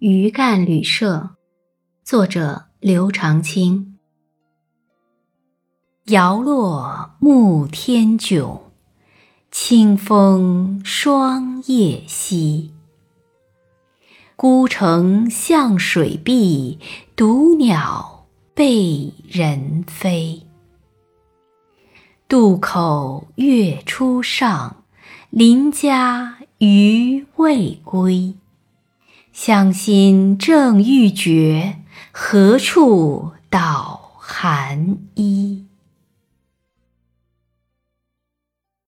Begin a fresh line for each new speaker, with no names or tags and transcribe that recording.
余干旅社，作者刘长卿。摇落暮天迥，清风霜叶稀。孤城向水碧，独鸟背人飞。渡口月初上，邻家余未归。乡心正欲绝，何处捣寒衣？